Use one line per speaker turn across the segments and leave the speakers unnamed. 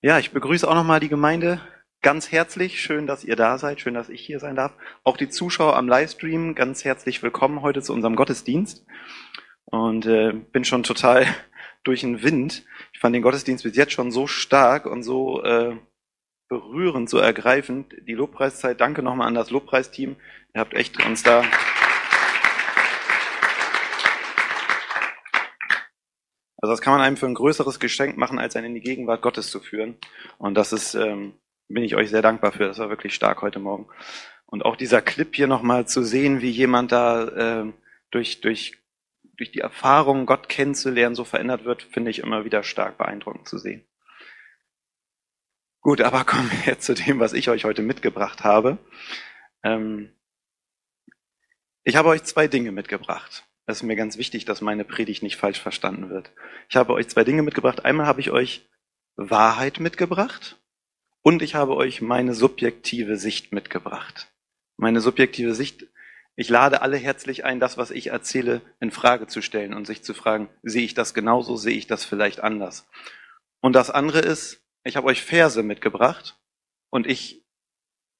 Ja, ich begrüße auch nochmal die Gemeinde ganz herzlich. Schön, dass ihr da seid. Schön, dass ich hier sein darf. Auch die Zuschauer am Livestream ganz herzlich willkommen heute zu unserem Gottesdienst. Und äh, bin schon total durch den Wind. Ich fand den Gottesdienst bis jetzt schon so stark und so äh, berührend, so ergreifend. Die Lobpreiszeit, danke nochmal an das Lobpreisteam. Ihr habt echt uns da Also das kann man einem für ein größeres Geschenk machen, als einen in die Gegenwart Gottes zu führen. Und das ist, ähm, bin ich euch sehr dankbar für. Das war wirklich stark heute Morgen. Und auch dieser Clip hier nochmal zu sehen, wie jemand da äh, durch, durch, durch die Erfahrung, Gott kennenzulernen, so verändert wird, finde ich immer wieder stark beeindruckend zu sehen. Gut, aber kommen wir jetzt zu dem, was ich euch heute mitgebracht habe. Ähm, ich habe euch zwei Dinge mitgebracht. Es ist mir ganz wichtig, dass meine Predigt nicht falsch verstanden wird. Ich habe euch zwei Dinge mitgebracht. Einmal habe ich euch Wahrheit mitgebracht und ich habe euch meine subjektive Sicht mitgebracht. Meine subjektive Sicht, ich lade alle herzlich ein, das, was ich erzähle, in Frage zu stellen und sich zu fragen, sehe ich das genauso, sehe ich das vielleicht anders? Und das andere ist, ich habe euch Verse mitgebracht und ich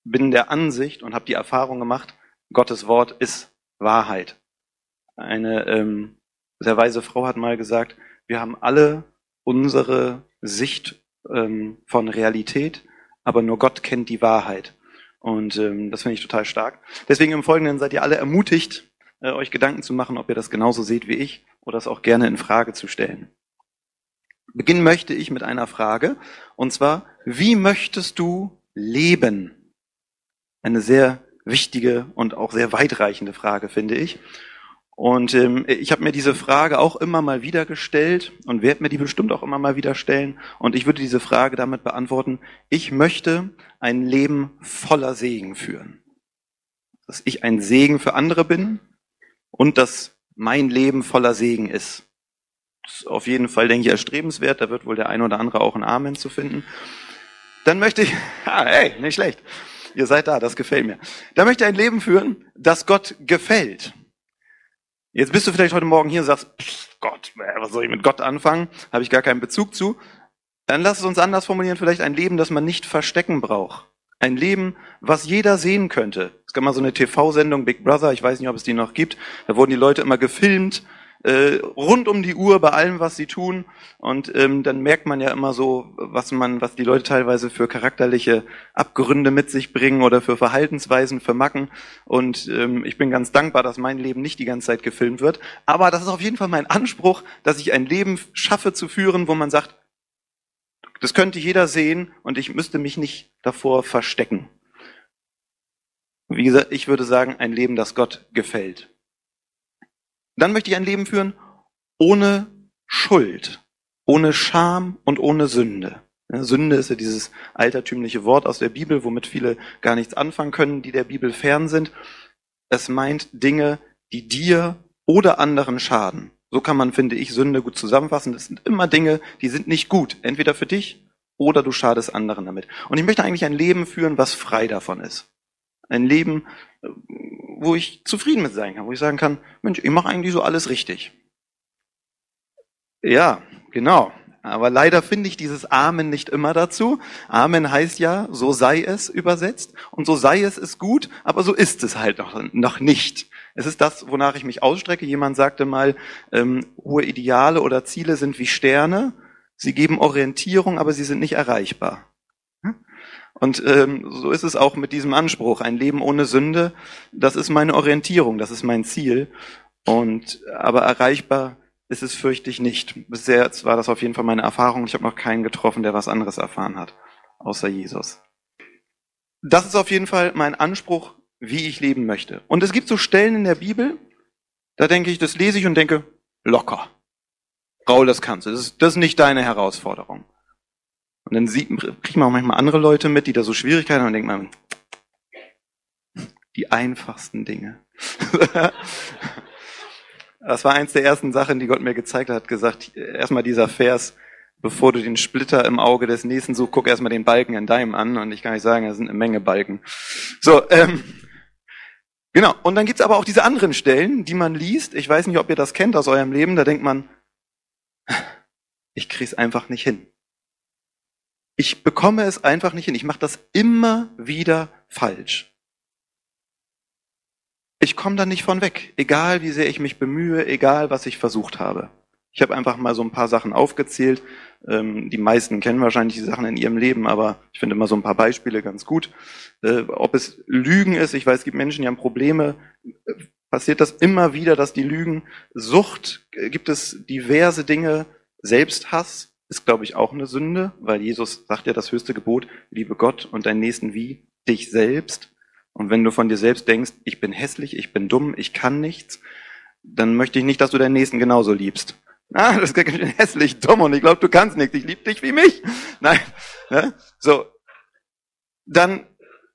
bin der Ansicht und habe die Erfahrung gemacht, Gottes Wort ist Wahrheit. Eine ähm, sehr weise Frau hat mal gesagt, wir haben alle unsere Sicht ähm, von Realität, aber nur Gott kennt die Wahrheit. Und ähm, das finde ich total stark. Deswegen im Folgenden seid ihr alle ermutigt, äh, euch Gedanken zu machen, ob ihr das genauso seht wie ich oder es auch gerne in Frage zu stellen. Beginnen möchte ich mit einer Frage, und zwar, wie möchtest du leben? Eine sehr wichtige und auch sehr weitreichende Frage, finde ich. Und ähm, ich habe mir diese Frage auch immer mal wieder gestellt und werde mir die bestimmt auch immer mal wieder stellen. Und ich würde diese Frage damit beantworten, ich möchte ein Leben voller Segen führen. Dass ich ein Segen für andere bin und dass mein Leben voller Segen ist. Das ist auf jeden Fall, denke ich, erstrebenswert. Da wird wohl der ein oder andere auch ein Amen zu finden. Dann möchte ich, ah, hey, nicht schlecht. Ihr seid da, das gefällt mir. Dann möchte ich ein Leben führen, das Gott gefällt. Jetzt bist du vielleicht heute Morgen hier und sagst, Gott, was soll ich mit Gott anfangen? Habe ich gar keinen Bezug zu. Dann lass es uns anders formulieren, vielleicht ein Leben, das man nicht verstecken braucht. Ein Leben, was jeder sehen könnte. Es gab mal so eine TV-Sendung, Big Brother, ich weiß nicht, ob es die noch gibt. Da wurden die Leute immer gefilmt äh, rund um die Uhr bei allem, was sie tun. Und ähm, dann merkt man ja immer so, was man, was die Leute teilweise für charakterliche Abgründe mit sich bringen oder für Verhaltensweisen, für Macken. Und ähm, ich bin ganz dankbar, dass mein Leben nicht die ganze Zeit gefilmt wird. Aber das ist auf jeden Fall mein Anspruch, dass ich ein Leben schaffe zu führen, wo man sagt, das könnte jeder sehen und ich müsste mich nicht davor verstecken. Wie gesagt, ich würde sagen, ein Leben, das Gott gefällt. Dann möchte ich ein Leben führen ohne Schuld, ohne Scham und ohne Sünde. Sünde ist ja dieses altertümliche Wort aus der Bibel, womit viele gar nichts anfangen können, die der Bibel fern sind. Es meint Dinge, die dir oder anderen schaden. So kann man, finde ich, Sünde gut zusammenfassen. Das sind immer Dinge, die sind nicht gut. Entweder für dich oder du schadest anderen damit. Und ich möchte eigentlich ein Leben führen, was frei davon ist. Ein Leben, wo ich zufrieden mit sein kann, wo ich sagen kann, Mensch, ich mache eigentlich so alles richtig. Ja, genau. Aber leider finde ich dieses Amen nicht immer dazu. Amen heißt ja, so sei es übersetzt. Und so sei es ist gut, aber so ist es halt noch, noch nicht. Es ist das, wonach ich mich ausstrecke. Jemand sagte mal, ähm, hohe Ideale oder Ziele sind wie Sterne. Sie geben Orientierung, aber sie sind nicht erreichbar. Und ähm, so ist es auch mit diesem Anspruch. Ein Leben ohne Sünde, das ist meine Orientierung, das ist mein Ziel. Und aber erreichbar ist es fürchte ich nicht. Bisher war das auf jeden Fall meine Erfahrung. Ich habe noch keinen getroffen, der was anderes erfahren hat, außer Jesus. Das ist auf jeden Fall mein Anspruch, wie ich leben möchte. Und es gibt so Stellen in der Bibel, da denke ich, das lese ich und denke, locker. Raul, das kannst du. Das ist, das ist nicht deine Herausforderung. Und dann sieht, kriegt man auch manchmal andere Leute mit, die da so Schwierigkeiten haben und denkt man, die einfachsten Dinge. das war eins der ersten Sachen, die Gott mir gezeigt hat, gesagt, erstmal dieser Vers, bevor du den Splitter im Auge des Nächsten suchst, guck erstmal den Balken in deinem an und ich kann nicht sagen, da sind eine Menge Balken. So, ähm, genau. Und dann gibt's aber auch diese anderen Stellen, die man liest. Ich weiß nicht, ob ihr das kennt aus eurem Leben. Da denkt man, ich krieg's einfach nicht hin. Ich bekomme es einfach nicht hin. Ich mache das immer wieder falsch. Ich komme da nicht von weg, egal wie sehr ich mich bemühe, egal was ich versucht habe. Ich habe einfach mal so ein paar Sachen aufgezählt. Ähm, die meisten kennen wahrscheinlich die Sachen in ihrem Leben, aber ich finde immer so ein paar Beispiele ganz gut. Äh, ob es Lügen ist, ich weiß, es gibt Menschen, die haben Probleme. Passiert das immer wieder, dass die lügen? Sucht, äh, gibt es diverse Dinge. Selbsthass ist, glaube ich, auch eine Sünde, weil Jesus sagt ja das höchste Gebot, liebe Gott und deinen Nächsten wie dich selbst. Und wenn du von dir selbst denkst, ich bin hässlich, ich bin dumm, ich kann nichts, dann möchte ich nicht, dass du deinen Nächsten genauso liebst. Ah, das ist hässlich, dumm und ich glaube, du kannst nichts. Ich liebe dich wie mich. Nein. Ne? So. Dann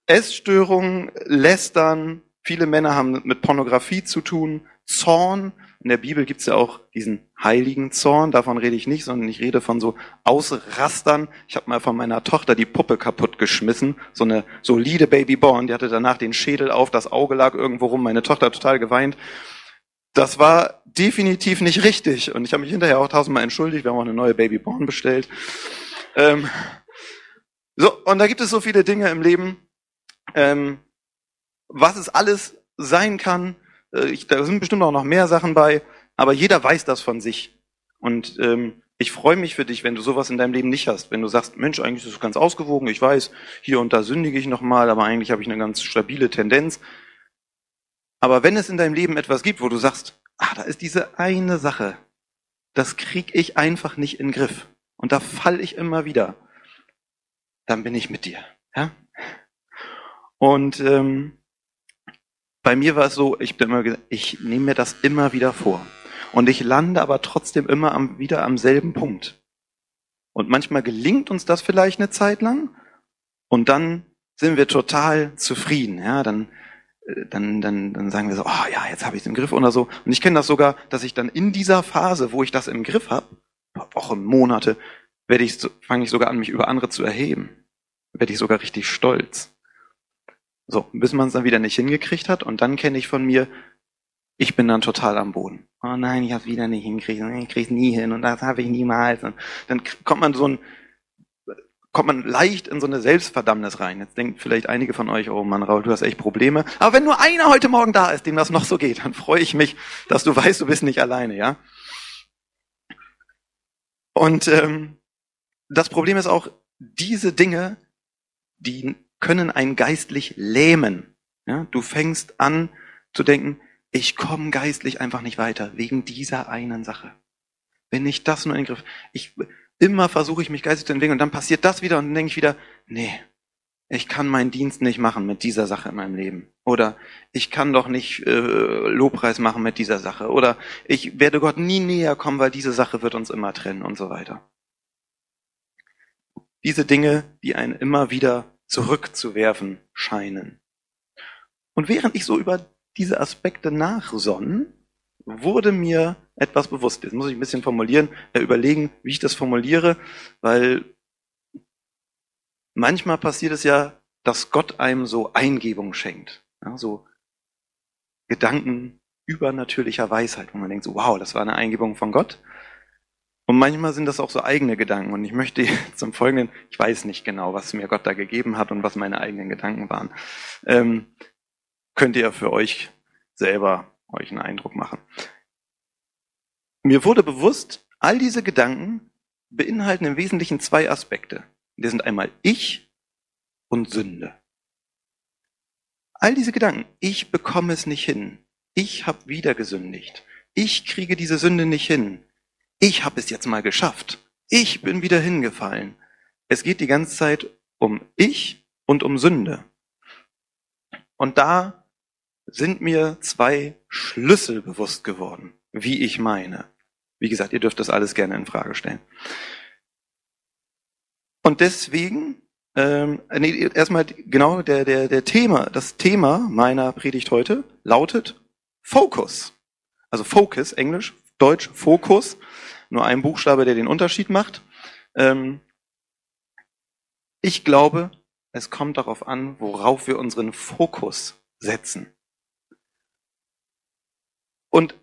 Essstörungen, Lästern. Viele Männer haben mit Pornografie zu tun. Zorn. In der Bibel gibt's ja auch diesen heiligen Zorn. Davon rede ich nicht, sondern ich rede von so Ausrastern. Ich habe mal von meiner Tochter die Puppe kaputt geschmissen. So eine solide Babyborn. Die hatte danach den Schädel auf, das Auge lag irgendwo rum. Meine Tochter total geweint. Das war definitiv nicht richtig. Und ich habe mich hinterher auch tausendmal entschuldigt. Wir haben auch eine neue Babyborn bestellt. Ähm, so, und da gibt es so viele Dinge im Leben, ähm, was es alles sein kann. Äh, ich, da sind bestimmt auch noch mehr Sachen bei, aber jeder weiß das von sich. Und ähm, ich freue mich für dich, wenn du sowas in deinem Leben nicht hast. Wenn du sagst, Mensch, eigentlich ist es ganz ausgewogen. Ich weiß, hier und da sündige ich nochmal, aber eigentlich habe ich eine ganz stabile Tendenz. Aber wenn es in deinem Leben etwas gibt, wo du sagst, ah, da ist diese eine Sache, das krieg ich einfach nicht in den Griff und da fall ich immer wieder, dann bin ich mit dir. Ja? Und ähm, bei mir war es so, ich bin immer ich nehme mir das immer wieder vor. Und ich lande aber trotzdem immer am, wieder am selben Punkt. Und manchmal gelingt uns das vielleicht eine Zeit lang und dann sind wir total zufrieden. Ja, dann dann, dann, dann sagen wir so, oh ja, jetzt habe ich es im Griff oder so. Und ich kenne das sogar, dass ich dann in dieser Phase, wo ich das im Griff habe, Wochen, Monate, werde ich, fange ich sogar an, mich über andere zu erheben. Werde ich sogar richtig stolz. So, bis man es dann wieder nicht hingekriegt hat. Und dann kenne ich von mir, ich bin dann total am Boden. Oh nein, ich habe wieder nicht hingekriegt. Ich kriege nie hin und das habe ich niemals. Und dann kommt man so ein, kommt man leicht in so eine Selbstverdammnis rein. Jetzt denkt vielleicht einige von euch, oh Mann, Raul, du hast echt Probleme. Aber wenn nur einer heute Morgen da ist, dem das noch so geht, dann freue ich mich, dass du weißt, du bist nicht alleine, ja? Und ähm, das Problem ist auch, diese Dinge, die können einen geistlich lähmen. Ja? Du fängst an zu denken, ich komme geistlich einfach nicht weiter, wegen dieser einen Sache. Wenn ich das nur in den Griff, ich, Immer versuche ich mich geistig zu entwickeln und dann passiert das wieder und dann denke ich wieder, nee, ich kann meinen Dienst nicht machen mit dieser Sache in meinem Leben. Oder ich kann doch nicht äh, Lobpreis machen mit dieser Sache. Oder ich werde Gott nie näher kommen, weil diese Sache wird uns immer trennen und so weiter. Diese Dinge, die einen immer wieder zurückzuwerfen scheinen. Und während ich so über diese Aspekte nachsonnen, wurde mir etwas bewusst. Jetzt muss ich ein bisschen formulieren, äh, überlegen, wie ich das formuliere, weil manchmal passiert es ja, dass Gott einem so Eingebung schenkt. Ja, so Gedanken übernatürlicher Weisheit, wo man denkt, so, wow, das war eine Eingebung von Gott. Und manchmal sind das auch so eigene Gedanken. Und ich möchte zum Folgenden, ich weiß nicht genau, was mir Gott da gegeben hat und was meine eigenen Gedanken waren. Ähm, könnt ihr für euch selber euch einen Eindruck machen. Mir wurde bewusst, all diese Gedanken beinhalten im Wesentlichen zwei Aspekte. Die sind einmal ich und Sünde. All diese Gedanken, ich bekomme es nicht hin, ich habe wieder gesündigt, ich kriege diese Sünde nicht hin, ich habe es jetzt mal geschafft, ich bin wieder hingefallen. Es geht die ganze Zeit um ich und um Sünde. Und da sind mir zwei Schlüssel bewusst geworden, wie ich meine. Wie gesagt, ihr dürft das alles gerne in Frage stellen. Und deswegen, ähm, nee, erstmal genau der, der, der Thema, das Thema meiner Predigt heute lautet Focus. Also Focus, Englisch, Deutsch, Fokus. Nur ein Buchstabe, der den Unterschied macht. Ähm, ich glaube, es kommt darauf an, worauf wir unseren Fokus setzen. Und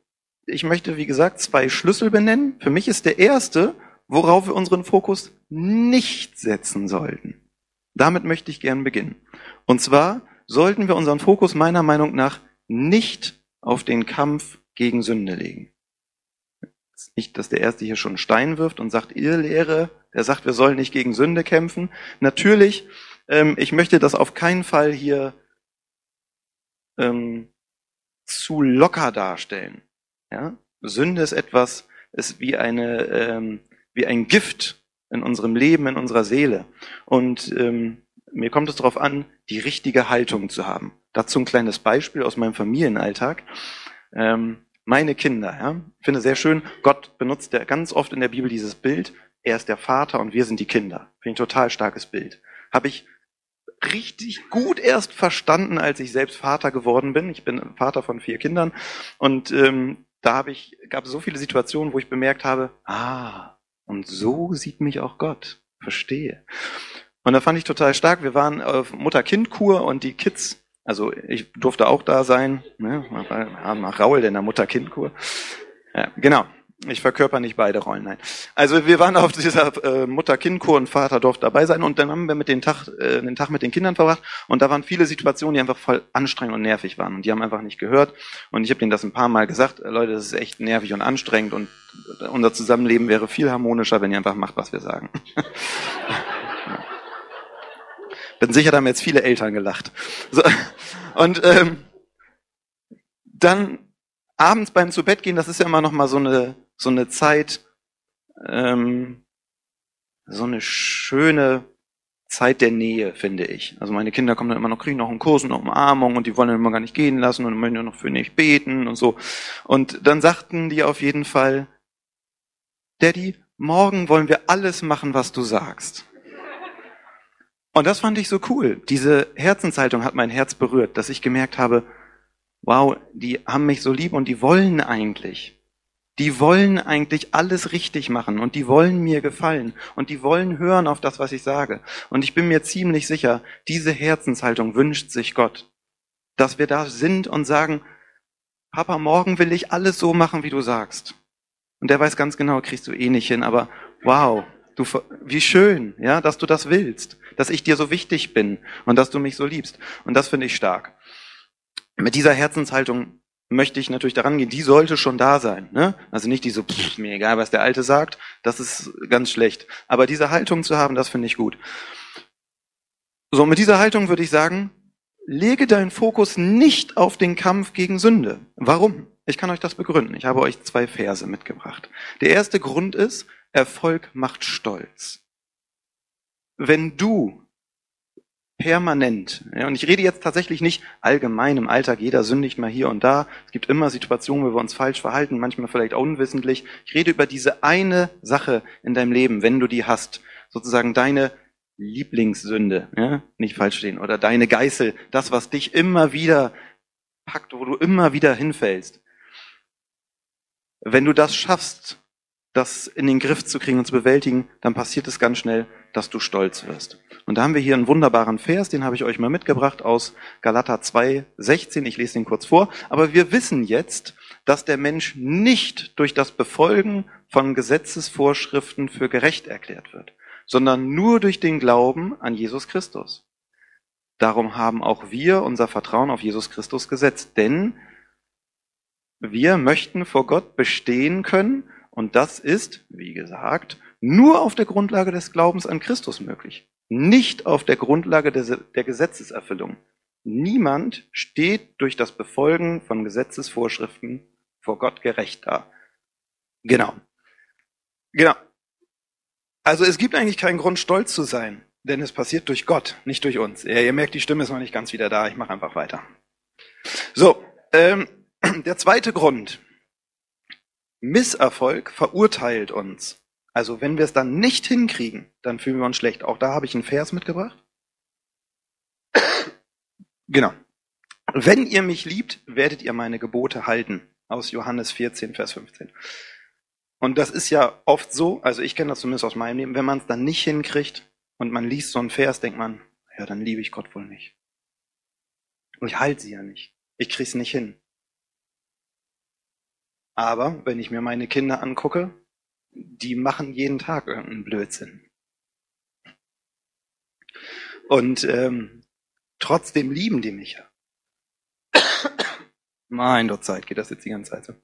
ich möchte, wie gesagt, zwei Schlüssel benennen. Für mich ist der erste, worauf wir unseren Fokus nicht setzen sollten. Damit möchte ich gern beginnen. Und zwar sollten wir unseren Fokus meiner Meinung nach nicht auf den Kampf gegen Sünde legen. Nicht, dass der Erste hier schon Stein wirft und sagt, ihr Lehre, der sagt, wir sollen nicht gegen Sünde kämpfen. Natürlich, ähm, ich möchte das auf keinen Fall hier ähm, zu locker darstellen. Ja? Sünde ist etwas, ist wie eine, ähm, wie ein Gift in unserem Leben, in unserer Seele. Und ähm, mir kommt es darauf an, die richtige Haltung zu haben. Dazu ein kleines Beispiel aus meinem Familienalltag. Ähm, meine Kinder, ja, ich finde sehr schön, Gott benutzt ja ganz oft in der Bibel dieses Bild, er ist der Vater und wir sind die Kinder. Finde ich ein total starkes Bild. Habe ich richtig gut erst verstanden, als ich selbst Vater geworden bin. Ich bin Vater von vier Kindern und ähm, da habe ich gab so viele Situationen, wo ich bemerkt habe, ah, und so sieht mich auch Gott. Verstehe. Und da fand ich total stark. Wir waren auf Mutter-Kind-Kur und die Kids, also ich durfte auch da sein, ne, nach Raul in der Mutter-Kind-Kur. Ja, genau. Ich verkörper nicht beide Rollen, nein. Also wir waren auf dieser äh, Mutter-Kind-Kur und Vater durfte dabei sein und dann haben wir mit den Tag, äh, den Tag mit den Kindern verbracht und da waren viele Situationen, die einfach voll anstrengend und nervig waren und die haben einfach nicht gehört und ich habe denen das ein paar Mal gesagt, äh, Leute, das ist echt nervig und anstrengend und unser Zusammenleben wäre viel harmonischer, wenn ihr einfach macht, was wir sagen. Bin sicher, da haben jetzt viele Eltern gelacht. So, und ähm, dann abends beim zu Bett gehen, das ist ja immer noch mal so eine so eine Zeit, ähm, so eine schöne Zeit der Nähe, finde ich. Also meine Kinder kommen dann immer noch, kriegen noch einen Kurs und noch Umarmung und die wollen dann immer gar nicht gehen lassen und möchten noch für mich beten und so. Und dann sagten die auf jeden Fall, Daddy, morgen wollen wir alles machen, was du sagst. Und das fand ich so cool. Diese Herzenshaltung hat mein Herz berührt, dass ich gemerkt habe, wow, die haben mich so lieb und die wollen eigentlich. Die wollen eigentlich alles richtig machen und die wollen mir gefallen und die wollen hören auf das, was ich sage. Und ich bin mir ziemlich sicher, diese Herzenshaltung wünscht sich Gott, dass wir da sind und sagen, Papa, morgen will ich alles so machen, wie du sagst. Und der weiß ganz genau, kriegst du eh nicht hin, aber wow, du, wie schön, ja, dass du das willst, dass ich dir so wichtig bin und dass du mich so liebst. Und das finde ich stark. Mit dieser Herzenshaltung möchte ich natürlich daran gehen, die sollte schon da sein. Ne? Also nicht die so, pff, mir egal, was der Alte sagt, das ist ganz schlecht. Aber diese Haltung zu haben, das finde ich gut. So, mit dieser Haltung würde ich sagen, lege deinen Fokus nicht auf den Kampf gegen Sünde. Warum? Ich kann euch das begründen. Ich habe euch zwei Verse mitgebracht. Der erste Grund ist, Erfolg macht stolz. Wenn du permanent. Ja, und ich rede jetzt tatsächlich nicht allgemein im Alltag, jeder sündigt mal hier und da. Es gibt immer Situationen, wo wir uns falsch verhalten, manchmal vielleicht auch unwissentlich. Ich rede über diese eine Sache in deinem Leben, wenn du die hast. Sozusagen deine Lieblingssünde, ja? nicht falsch stehen, oder deine Geißel, das, was dich immer wieder packt, wo du immer wieder hinfällst. Wenn du das schaffst, das in den Griff zu kriegen und zu bewältigen, dann passiert es ganz schnell, dass du stolz wirst. Und da haben wir hier einen wunderbaren Vers, den habe ich euch mal mitgebracht aus Galater 2, 16. Ich lese den kurz vor. Aber wir wissen jetzt, dass der Mensch nicht durch das Befolgen von Gesetzesvorschriften für gerecht erklärt wird, sondern nur durch den Glauben an Jesus Christus. Darum haben auch wir unser Vertrauen auf Jesus Christus gesetzt, denn wir möchten vor Gott bestehen können und das ist, wie gesagt, nur auf der Grundlage des Glaubens an Christus möglich, nicht auf der Grundlage der Gesetzeserfüllung. Niemand steht durch das Befolgen von Gesetzesvorschriften vor Gott gerecht da. Genau. Genau. Also es gibt eigentlich keinen Grund, stolz zu sein, denn es passiert durch Gott, nicht durch uns. Ja, ihr merkt, die Stimme ist noch nicht ganz wieder da. Ich mache einfach weiter. So, ähm, der zweite Grund, Misserfolg verurteilt uns. Also wenn wir es dann nicht hinkriegen, dann fühlen wir uns schlecht. Auch da habe ich einen Vers mitgebracht. genau. Wenn ihr mich liebt, werdet ihr meine Gebote halten. Aus Johannes 14, Vers 15. Und das ist ja oft so, also ich kenne das zumindest aus meinem Leben, wenn man es dann nicht hinkriegt und man liest so einen Vers, denkt man, ja, dann liebe ich Gott wohl nicht. Und ich halte sie ja nicht. Ich krieg's nicht hin. Aber wenn ich mir meine Kinder angucke, die machen jeden Tag irgendeinen Blödsinn. Und ähm, trotzdem lieben die mich ja. mein Gott, Zeit geht das jetzt die ganze Zeit so.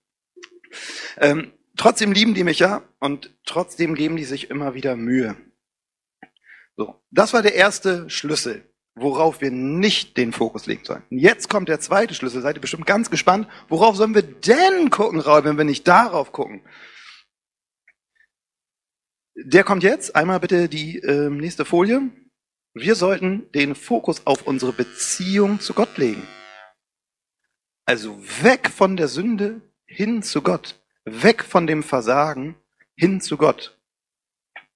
Ähm, trotzdem lieben die mich ja und trotzdem geben die sich immer wieder Mühe. So, das war der erste Schlüssel worauf wir nicht den Fokus legen sollen. Jetzt kommt der zweite Schlüssel. Seid ihr bestimmt ganz gespannt. Worauf sollen wir denn gucken, Raul, wenn wir nicht darauf gucken? Der kommt jetzt. Einmal bitte die äh, nächste Folie. Wir sollten den Fokus auf unsere Beziehung zu Gott legen. Also weg von der Sünde hin zu Gott. Weg von dem Versagen hin zu Gott.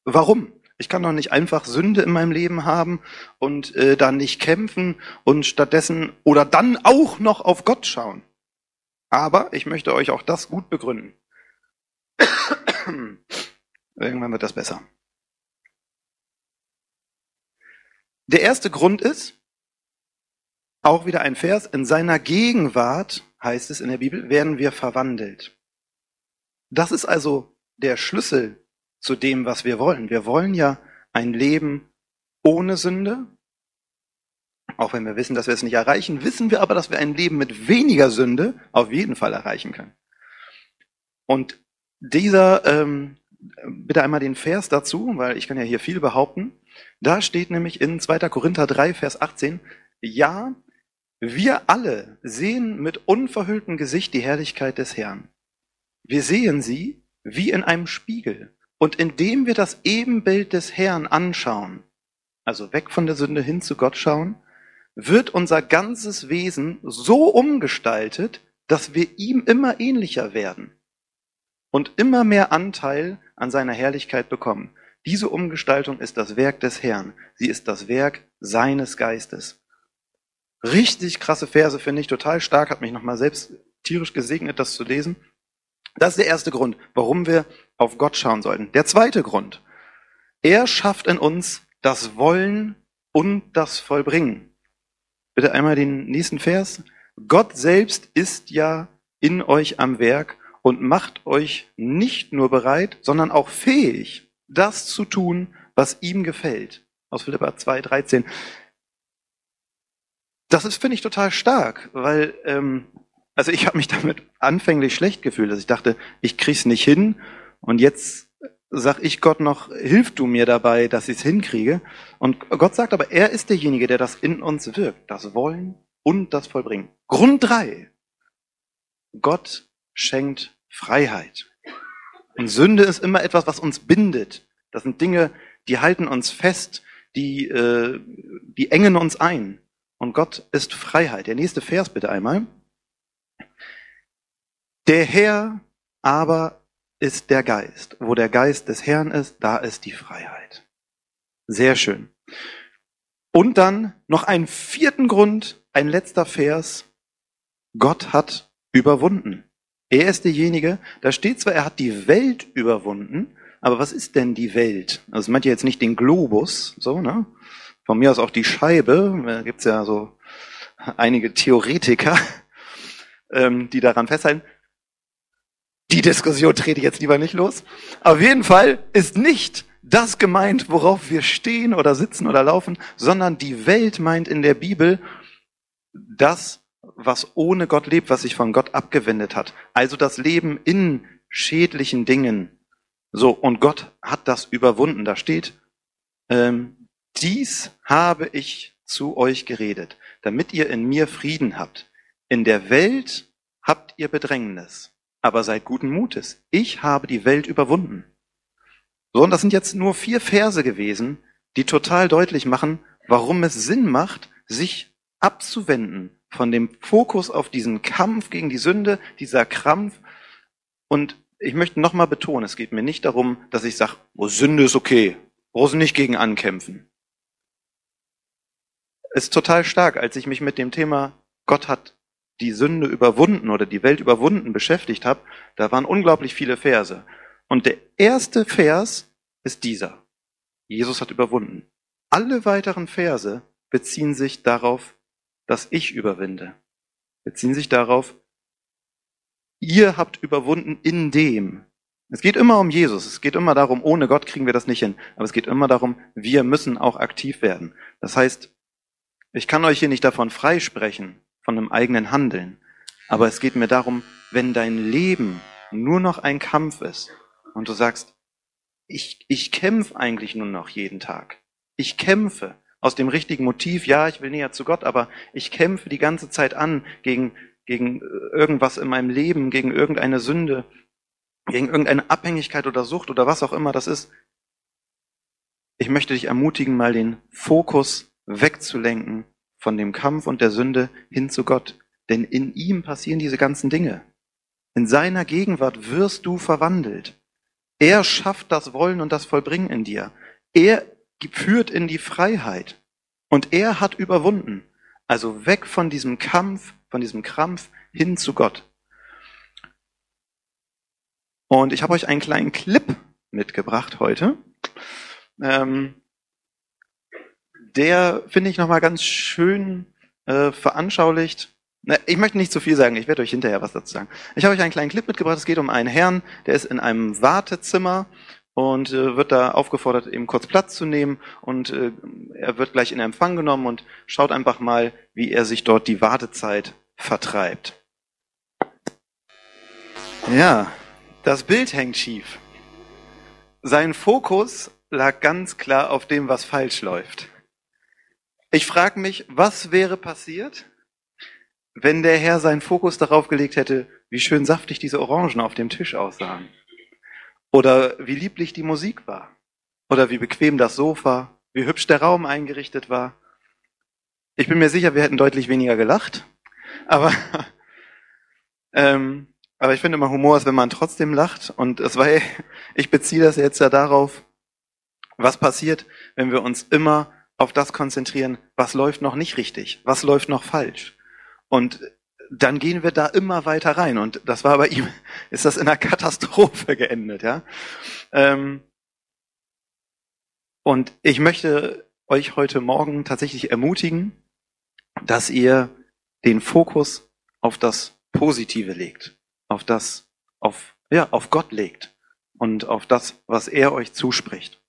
Warum? Ich kann doch nicht einfach Sünde in meinem Leben haben und äh, dann nicht kämpfen und stattdessen oder dann auch noch auf Gott schauen. Aber ich möchte euch auch das gut begründen. Irgendwann wird das besser. Der erste Grund ist, auch wieder ein Vers, in seiner Gegenwart, heißt es in der Bibel, werden wir verwandelt. Das ist also der Schlüssel zu dem, was wir wollen. Wir wollen ja ein Leben ohne Sünde. Auch wenn wir wissen, dass wir es nicht erreichen, wissen wir aber, dass wir ein Leben mit weniger Sünde auf jeden Fall erreichen können. Und dieser, ähm, bitte einmal den Vers dazu, weil ich kann ja hier viel behaupten. Da steht nämlich in 2. Korinther 3, Vers 18, ja, wir alle sehen mit unverhülltem Gesicht die Herrlichkeit des Herrn. Wir sehen sie wie in einem Spiegel. Und indem wir das Ebenbild des Herrn anschauen, also weg von der Sünde hin zu Gott schauen, wird unser ganzes Wesen so umgestaltet, dass wir ihm immer ähnlicher werden und immer mehr Anteil an seiner Herrlichkeit bekommen. Diese Umgestaltung ist das Werk des Herrn. Sie ist das Werk seines Geistes. Richtig krasse Verse finde ich total stark, hat mich nochmal selbst tierisch gesegnet, das zu lesen. Das ist der erste Grund, warum wir auf Gott schauen sollten. Der zweite Grund. Er schafft in uns das Wollen und das Vollbringen. Bitte einmal den nächsten Vers. Gott selbst ist ja in euch am Werk und macht euch nicht nur bereit, sondern auch fähig, das zu tun, was ihm gefällt. Aus Philippa 2, 13. Das ist, finde ich, total stark, weil ähm, also ich habe mich damit anfänglich schlecht gefühlt, dass ich dachte, ich krieg's nicht hin und jetzt sag ich Gott noch, hilf du mir dabei, dass ich es hinkriege. Und Gott sagt aber, er ist derjenige, der das in uns wirkt, das Wollen und das Vollbringen. Grund drei. Gott schenkt Freiheit. Und Sünde ist immer etwas, was uns bindet. Das sind Dinge, die halten uns fest, die, äh, die engen uns ein. Und Gott ist Freiheit. Der nächste Vers bitte einmal. Der Herr aber ist der Geist. Wo der Geist des Herrn ist, da ist die Freiheit. Sehr schön. Und dann noch einen vierten Grund, ein letzter Vers. Gott hat überwunden. Er ist derjenige, da steht zwar, er hat die Welt überwunden, aber was ist denn die Welt? Also meint ihr jetzt nicht den Globus, so, ne? Von mir aus auch die Scheibe, da gibt's ja so einige Theoretiker, ähm, die daran festhalten. Die Diskussion trete ich jetzt lieber nicht los. Auf jeden Fall ist nicht das gemeint, worauf wir stehen oder sitzen oder laufen, sondern die Welt meint in der Bibel das, was ohne Gott lebt, was sich von Gott abgewendet hat. Also das Leben in schädlichen Dingen. So, und Gott hat das überwunden. Da steht, ähm, dies habe ich zu euch geredet, damit ihr in mir Frieden habt. In der Welt habt ihr Bedrängnis aber seid guten Mutes. Ich habe die Welt überwunden. So, und das sind jetzt nur vier Verse gewesen, die total deutlich machen, warum es Sinn macht, sich abzuwenden von dem Fokus auf diesen Kampf gegen die Sünde, dieser Krampf. Und ich möchte nochmal betonen, es geht mir nicht darum, dass ich sage, oh, Sünde ist okay, brauchst nicht gegen ankämpfen. Es ist total stark, als ich mich mit dem Thema Gott hat die Sünde überwunden oder die Welt überwunden beschäftigt habe, da waren unglaublich viele Verse. Und der erste Vers ist dieser. Jesus hat überwunden. Alle weiteren Verse beziehen sich darauf, dass ich überwinde. Beziehen sich darauf, ihr habt überwunden in dem, Es geht immer um Jesus. Es geht immer darum, ohne Gott kriegen wir das nicht hin. Aber es geht immer darum, wir müssen auch aktiv werden. Das heißt, ich kann euch hier nicht davon freisprechen, von einem eigenen Handeln. Aber es geht mir darum, wenn dein Leben nur noch ein Kampf ist und du sagst, ich, ich kämpfe eigentlich nur noch jeden Tag. Ich kämpfe aus dem richtigen Motiv, ja, ich will näher zu Gott, aber ich kämpfe die ganze Zeit an gegen, gegen irgendwas in meinem Leben, gegen irgendeine Sünde, gegen irgendeine Abhängigkeit oder Sucht oder was auch immer das ist. Ich möchte dich ermutigen, mal den Fokus wegzulenken von dem Kampf und der Sünde hin zu Gott. Denn in ihm passieren diese ganzen Dinge. In seiner Gegenwart wirst du verwandelt. Er schafft das Wollen und das Vollbringen in dir. Er führt in die Freiheit. Und er hat überwunden. Also weg von diesem Kampf, von diesem Krampf hin zu Gott. Und ich habe euch einen kleinen Clip mitgebracht heute. Ähm, der finde ich nochmal ganz schön äh, veranschaulicht. Na, ich möchte nicht zu viel sagen, ich werde euch hinterher was dazu sagen. Ich habe euch einen kleinen Clip mitgebracht, es geht um einen Herrn, der ist in einem Wartezimmer und äh, wird da aufgefordert, eben kurz Platz zu nehmen und äh, er wird gleich in Empfang genommen und schaut einfach mal, wie er sich dort die Wartezeit vertreibt. Ja, das Bild hängt schief. Sein Fokus lag ganz klar auf dem, was falsch läuft. Ich frage mich, was wäre passiert, wenn der Herr seinen Fokus darauf gelegt hätte, wie schön saftig diese Orangen auf dem Tisch aussahen. Oder wie lieblich die Musik war. Oder wie bequem das Sofa, wie hübsch der Raum eingerichtet war. Ich bin mir sicher, wir hätten deutlich weniger gelacht. Aber ähm, aber ich finde immer Humor ist, wenn man trotzdem lacht. Und es war, ich beziehe das jetzt ja darauf, was passiert, wenn wir uns immer auf das konzentrieren, was läuft noch nicht richtig, was läuft noch falsch. Und dann gehen wir da immer weiter rein. Und das war bei ihm, ist das in einer Katastrophe geendet, ja. Ähm, und ich möchte euch heute Morgen tatsächlich ermutigen, dass ihr den Fokus auf das Positive legt auf das, auf, ja, auf Gott legt und auf das, was er euch zuspricht.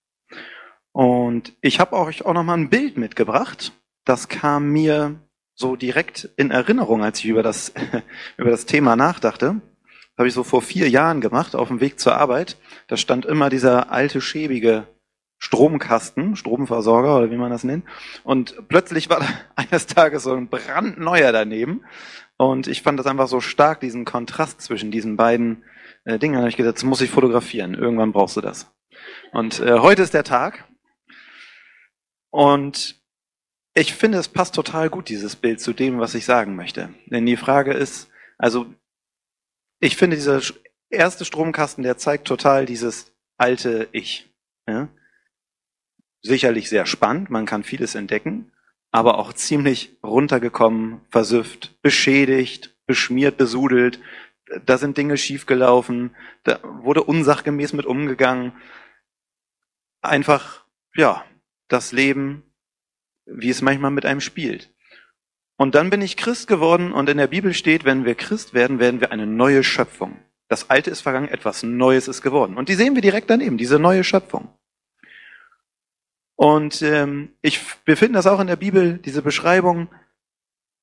Und ich habe euch auch noch mal ein Bild mitgebracht. Das kam mir so direkt in Erinnerung, als ich über das, über das Thema nachdachte. Das habe ich so vor vier Jahren gemacht, auf dem Weg zur Arbeit. Da stand immer dieser alte, schäbige Stromkasten, Stromversorger oder wie man das nennt. Und plötzlich war da eines Tages so ein brandneuer daneben. Und ich fand das einfach so stark, diesen Kontrast zwischen diesen beiden äh, Dingen. Da habe ich gedacht, das muss ich fotografieren. Irgendwann brauchst du das. Und äh, heute ist der Tag. Und ich finde, es passt total gut, dieses Bild, zu dem, was ich sagen möchte. Denn die Frage ist, also, ich finde, dieser erste Stromkasten, der zeigt total dieses alte Ich. Ja? Sicherlich sehr spannend, man kann vieles entdecken aber auch ziemlich runtergekommen, versüfft, beschädigt, beschmiert, besudelt. Da sind Dinge schiefgelaufen, da wurde unsachgemäß mit umgegangen. Einfach, ja, das Leben, wie es manchmal mit einem spielt. Und dann bin ich Christ geworden und in der Bibel steht, wenn wir Christ werden, werden wir eine neue Schöpfung. Das Alte ist vergangen, etwas Neues ist geworden. Und die sehen wir direkt daneben, diese neue Schöpfung. Und ähm, ich befinde das auch in der Bibel, diese Beschreibung,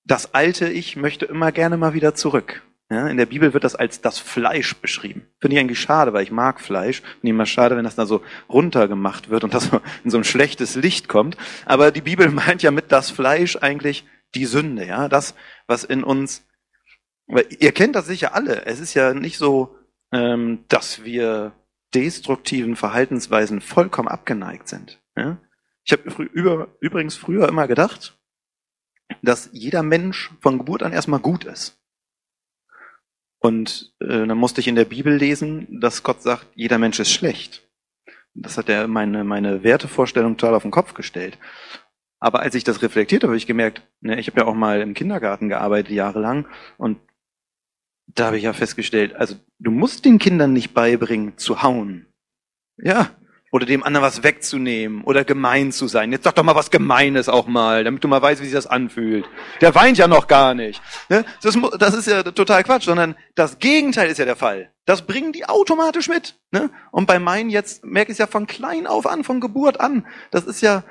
das alte Ich möchte immer gerne mal wieder zurück. Ja, in der Bibel wird das als das Fleisch beschrieben. Finde ich eigentlich schade, weil ich mag Fleisch. Finde ich immer schade, wenn das da so runtergemacht wird und das in so ein schlechtes Licht kommt. Aber die Bibel meint ja mit das Fleisch eigentlich die Sünde, ja, das, was in uns. Weil ihr kennt das sicher alle. Es ist ja nicht so, ähm, dass wir destruktiven Verhaltensweisen vollkommen abgeneigt sind. Ja? Ich habe übrigens früher immer gedacht, dass jeder Mensch von Geburt an erstmal gut ist. Und äh, dann musste ich in der Bibel lesen, dass Gott sagt, jeder Mensch ist schlecht. Das hat er meine, meine Wertevorstellung total auf den Kopf gestellt. Aber als ich das reflektiert habe, habe ich gemerkt, ne, ich habe ja auch mal im Kindergarten gearbeitet, jahrelang, und da habe ich ja festgestellt, also du musst den Kindern nicht beibringen zu hauen. Ja, oder dem anderen was wegzunehmen oder gemein zu sein. Jetzt sag doch mal was Gemeines auch mal, damit du mal weißt, wie sich das anfühlt. Der weint ja noch gar nicht. Ne? Das, ist ja total Quatsch, sondern das Gegenteil ist ja der Fall. Das bringen die automatisch mit. Ne? Und bei meinen jetzt merke ich es ja von klein auf an, von Geburt an. Das ist ja,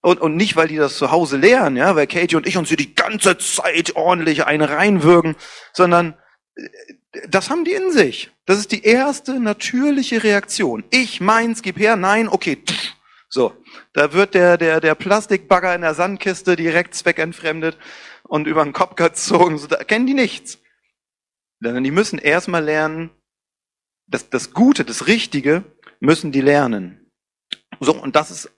und, und nicht, weil die das zu Hause lernen, ja, weil Katie und ich uns hier die ganze Zeit ordentlich eine reinwürgen, sondern das haben die in sich. Das ist die erste natürliche Reaktion. Ich meins, gib her, nein, okay. So, da wird der, der, der Plastikbagger in der Sandkiste direkt zweckentfremdet und über den Kopf gezogen. So, da kennen die nichts. Die müssen erstmal lernen, das, das Gute, das Richtige müssen die lernen. So, und das ist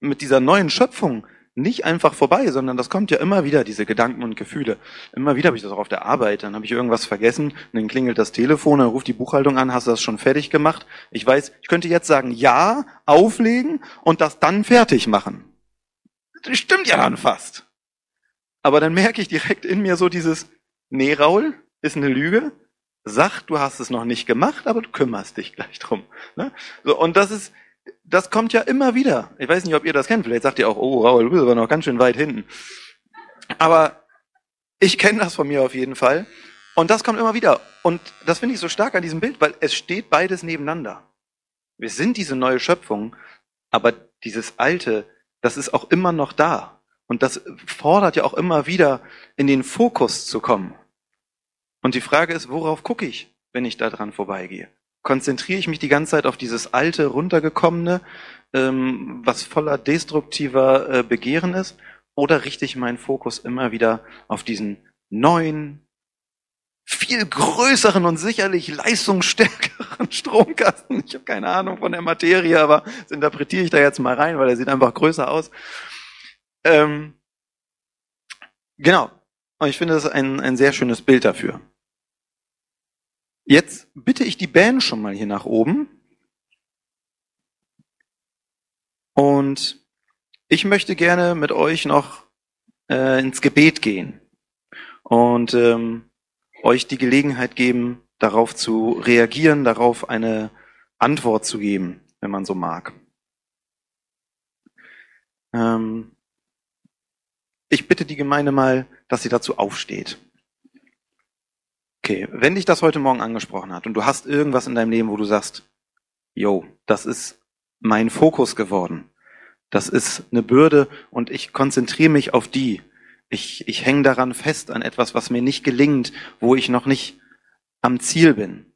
mit dieser neuen Schöpfung nicht einfach vorbei, sondern das kommt ja immer wieder, diese Gedanken und Gefühle. Immer wieder habe ich das auch auf der Arbeit, dann habe ich irgendwas vergessen, dann klingelt das Telefon, dann ruft die Buchhaltung an, hast du das schon fertig gemacht? Ich weiß, ich könnte jetzt sagen, ja, auflegen und das dann fertig machen. Das stimmt ja dann fast. Aber dann merke ich direkt in mir so dieses, nee, Raul, ist eine Lüge. Sag, du hast es noch nicht gemacht, aber du kümmerst dich gleich drum. Ne? So, und das ist, das kommt ja immer wieder. Ich weiß nicht, ob ihr das kennt. Vielleicht sagt ihr auch, oh, Raul, du bist aber noch ganz schön weit hinten. Aber ich kenne das von mir auf jeden Fall. Und das kommt immer wieder. Und das finde ich so stark an diesem Bild, weil es steht beides nebeneinander. Wir sind diese neue Schöpfung, aber dieses Alte, das ist auch immer noch da. Und das fordert ja auch immer wieder, in den Fokus zu kommen. Und die Frage ist, worauf gucke ich, wenn ich da dran vorbeigehe? Konzentriere ich mich die ganze Zeit auf dieses alte, runtergekommene, ähm, was voller destruktiver äh, Begehren ist, oder richte ich meinen Fokus immer wieder auf diesen neuen, viel größeren und sicherlich leistungsstärkeren Stromkasten. Ich habe keine Ahnung von der Materie, aber das interpretiere ich da jetzt mal rein, weil er sieht einfach größer aus. Ähm, genau. Und ich finde, das ist ein, ein sehr schönes Bild dafür. Jetzt bitte ich die Band schon mal hier nach oben. Und ich möchte gerne mit euch noch äh, ins Gebet gehen und ähm, euch die Gelegenheit geben, darauf zu reagieren, darauf eine Antwort zu geben, wenn man so mag. Ähm, ich bitte die Gemeinde mal, dass sie dazu aufsteht. Okay, wenn dich das heute Morgen angesprochen hat und du hast irgendwas in deinem Leben, wo du sagst, yo, das ist mein Fokus geworden. Das ist eine Bürde und ich konzentriere mich auf die. Ich, ich hänge daran fest an etwas, was mir nicht gelingt, wo ich noch nicht am Ziel bin.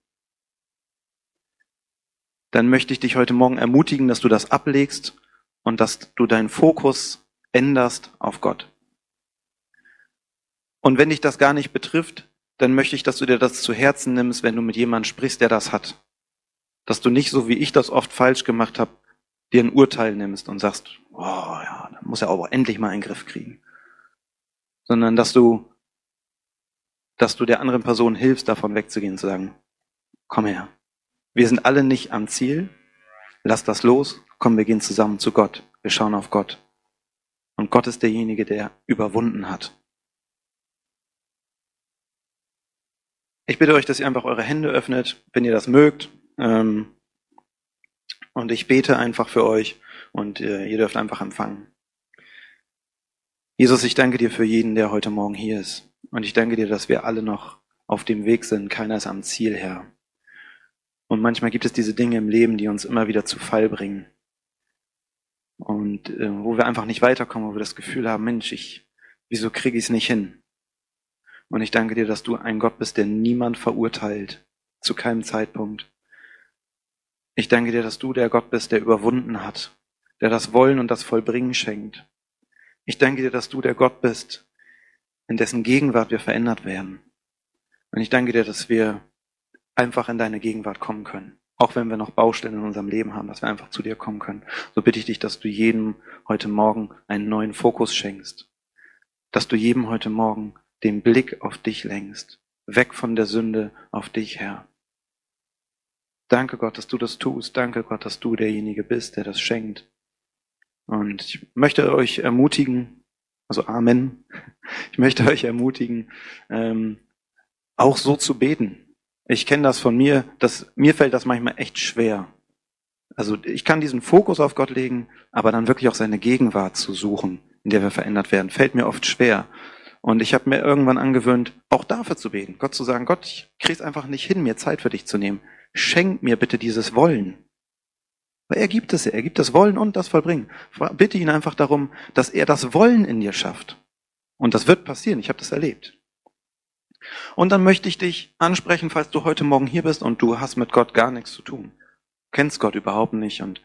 Dann möchte ich dich heute Morgen ermutigen, dass du das ablegst und dass du deinen Fokus änderst auf Gott. Und wenn dich das gar nicht betrifft, dann möchte ich, dass du dir das zu Herzen nimmst, wenn du mit jemandem sprichst, der das hat. Dass du nicht, so wie ich das oft falsch gemacht habe, dir ein Urteil nimmst und sagst, oh ja, da muss er aber endlich mal einen Griff kriegen. Sondern dass du, dass du der anderen Person hilfst, davon wegzugehen, zu sagen, komm her. Wir sind alle nicht am Ziel. Lass das los. Komm, wir gehen zusammen zu Gott. Wir schauen auf Gott. Und Gott ist derjenige, der überwunden hat. Ich bitte euch, dass ihr einfach eure Hände öffnet, wenn ihr das mögt. Ähm, und ich bete einfach für euch und äh, ihr dürft einfach empfangen. Jesus, ich danke dir für jeden, der heute Morgen hier ist. Und ich danke dir, dass wir alle noch auf dem Weg sind. Keiner ist am Ziel her. Und manchmal gibt es diese Dinge im Leben, die uns immer wieder zu Fall bringen. Und äh, wo wir einfach nicht weiterkommen, wo wir das Gefühl haben, Mensch, ich, wieso kriege ich es nicht hin? Und ich danke dir, dass du ein Gott bist, der niemand verurteilt, zu keinem Zeitpunkt. Ich danke dir, dass du der Gott bist, der überwunden hat, der das Wollen und das Vollbringen schenkt. Ich danke dir, dass du der Gott bist, in dessen Gegenwart wir verändert werden. Und ich danke dir, dass wir einfach in deine Gegenwart kommen können. Auch wenn wir noch Baustellen in unserem Leben haben, dass wir einfach zu dir kommen können. So bitte ich dich, dass du jedem heute Morgen einen neuen Fokus schenkst. Dass du jedem heute Morgen den Blick auf dich lenkst, weg von der Sünde auf dich, Herr. Danke Gott, dass du das tust. Danke Gott, dass du derjenige bist, der das schenkt. Und ich möchte euch ermutigen, also Amen, ich möchte euch ermutigen, ähm, auch so zu beten. Ich kenne das von mir, dass mir fällt das manchmal echt schwer. also ich kann diesen Fokus auf Gott legen, aber dann wirklich auch seine Gegenwart zu suchen, in der wir verändert werden, fällt mir oft schwer. Und ich habe mir irgendwann angewöhnt, auch dafür zu beten. Gott zu sagen, Gott, ich krieg's einfach nicht hin, mir Zeit für dich zu nehmen. Schenk mir bitte dieses Wollen. Weil er gibt es ja, er gibt das Wollen und das Vollbringen. Bitte ihn einfach darum, dass er das Wollen in dir schafft. Und das wird passieren, ich habe das erlebt. Und dann möchte ich dich ansprechen, falls du heute Morgen hier bist und du hast mit Gott gar nichts zu tun. Kennst Gott überhaupt nicht und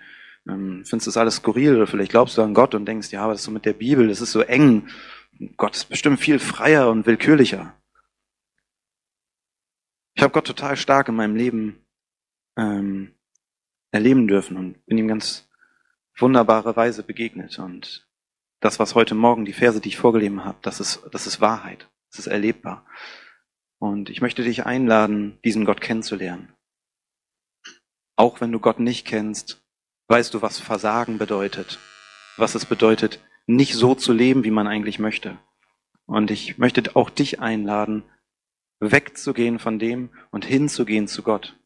ähm, findest das alles skurril oder vielleicht glaubst du an Gott und denkst, ja, aber das ist so mit der Bibel, das ist so eng Gott ist bestimmt viel freier und willkürlicher. Ich habe Gott total stark in meinem Leben ähm, erleben dürfen und bin ihm ganz wunderbare Weise begegnet. Und das, was heute Morgen, die Verse, die ich vorgelesen habe, das ist, das ist Wahrheit. Das ist erlebbar. Und ich möchte dich einladen, diesen Gott kennenzulernen. Auch wenn du Gott nicht kennst, weißt du, was Versagen bedeutet, was es bedeutet, nicht so zu leben, wie man eigentlich möchte. Und ich möchte auch dich einladen, wegzugehen von dem und hinzugehen zu Gott.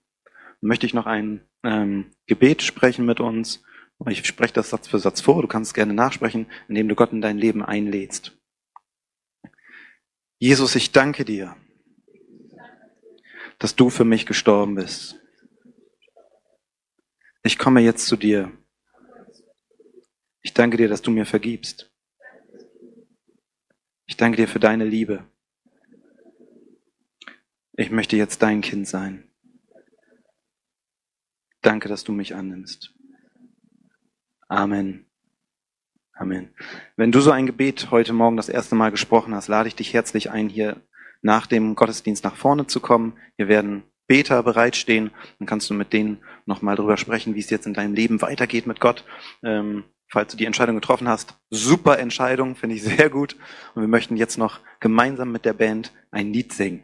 Möchte ich noch ein ähm, Gebet sprechen mit uns. Ich spreche das Satz für Satz vor. Du kannst gerne nachsprechen, indem du Gott in dein Leben einlädst. Jesus, ich danke dir, dass du für mich gestorben bist. Ich komme jetzt zu dir ich danke dir, dass du mir vergibst. Ich danke dir für deine Liebe. Ich möchte jetzt dein Kind sein. Danke, dass du mich annimmst. Amen. Amen. Wenn du so ein Gebet heute Morgen das erste Mal gesprochen hast, lade ich dich herzlich ein, hier nach dem Gottesdienst nach vorne zu kommen. Hier werden Beter bereitstehen. Dann kannst du mit denen nochmal drüber sprechen, wie es jetzt in deinem Leben weitergeht mit Gott. Ähm, falls du die Entscheidung getroffen hast. Super Entscheidung, finde ich sehr gut. Und wir möchten jetzt noch gemeinsam mit der Band ein Lied singen.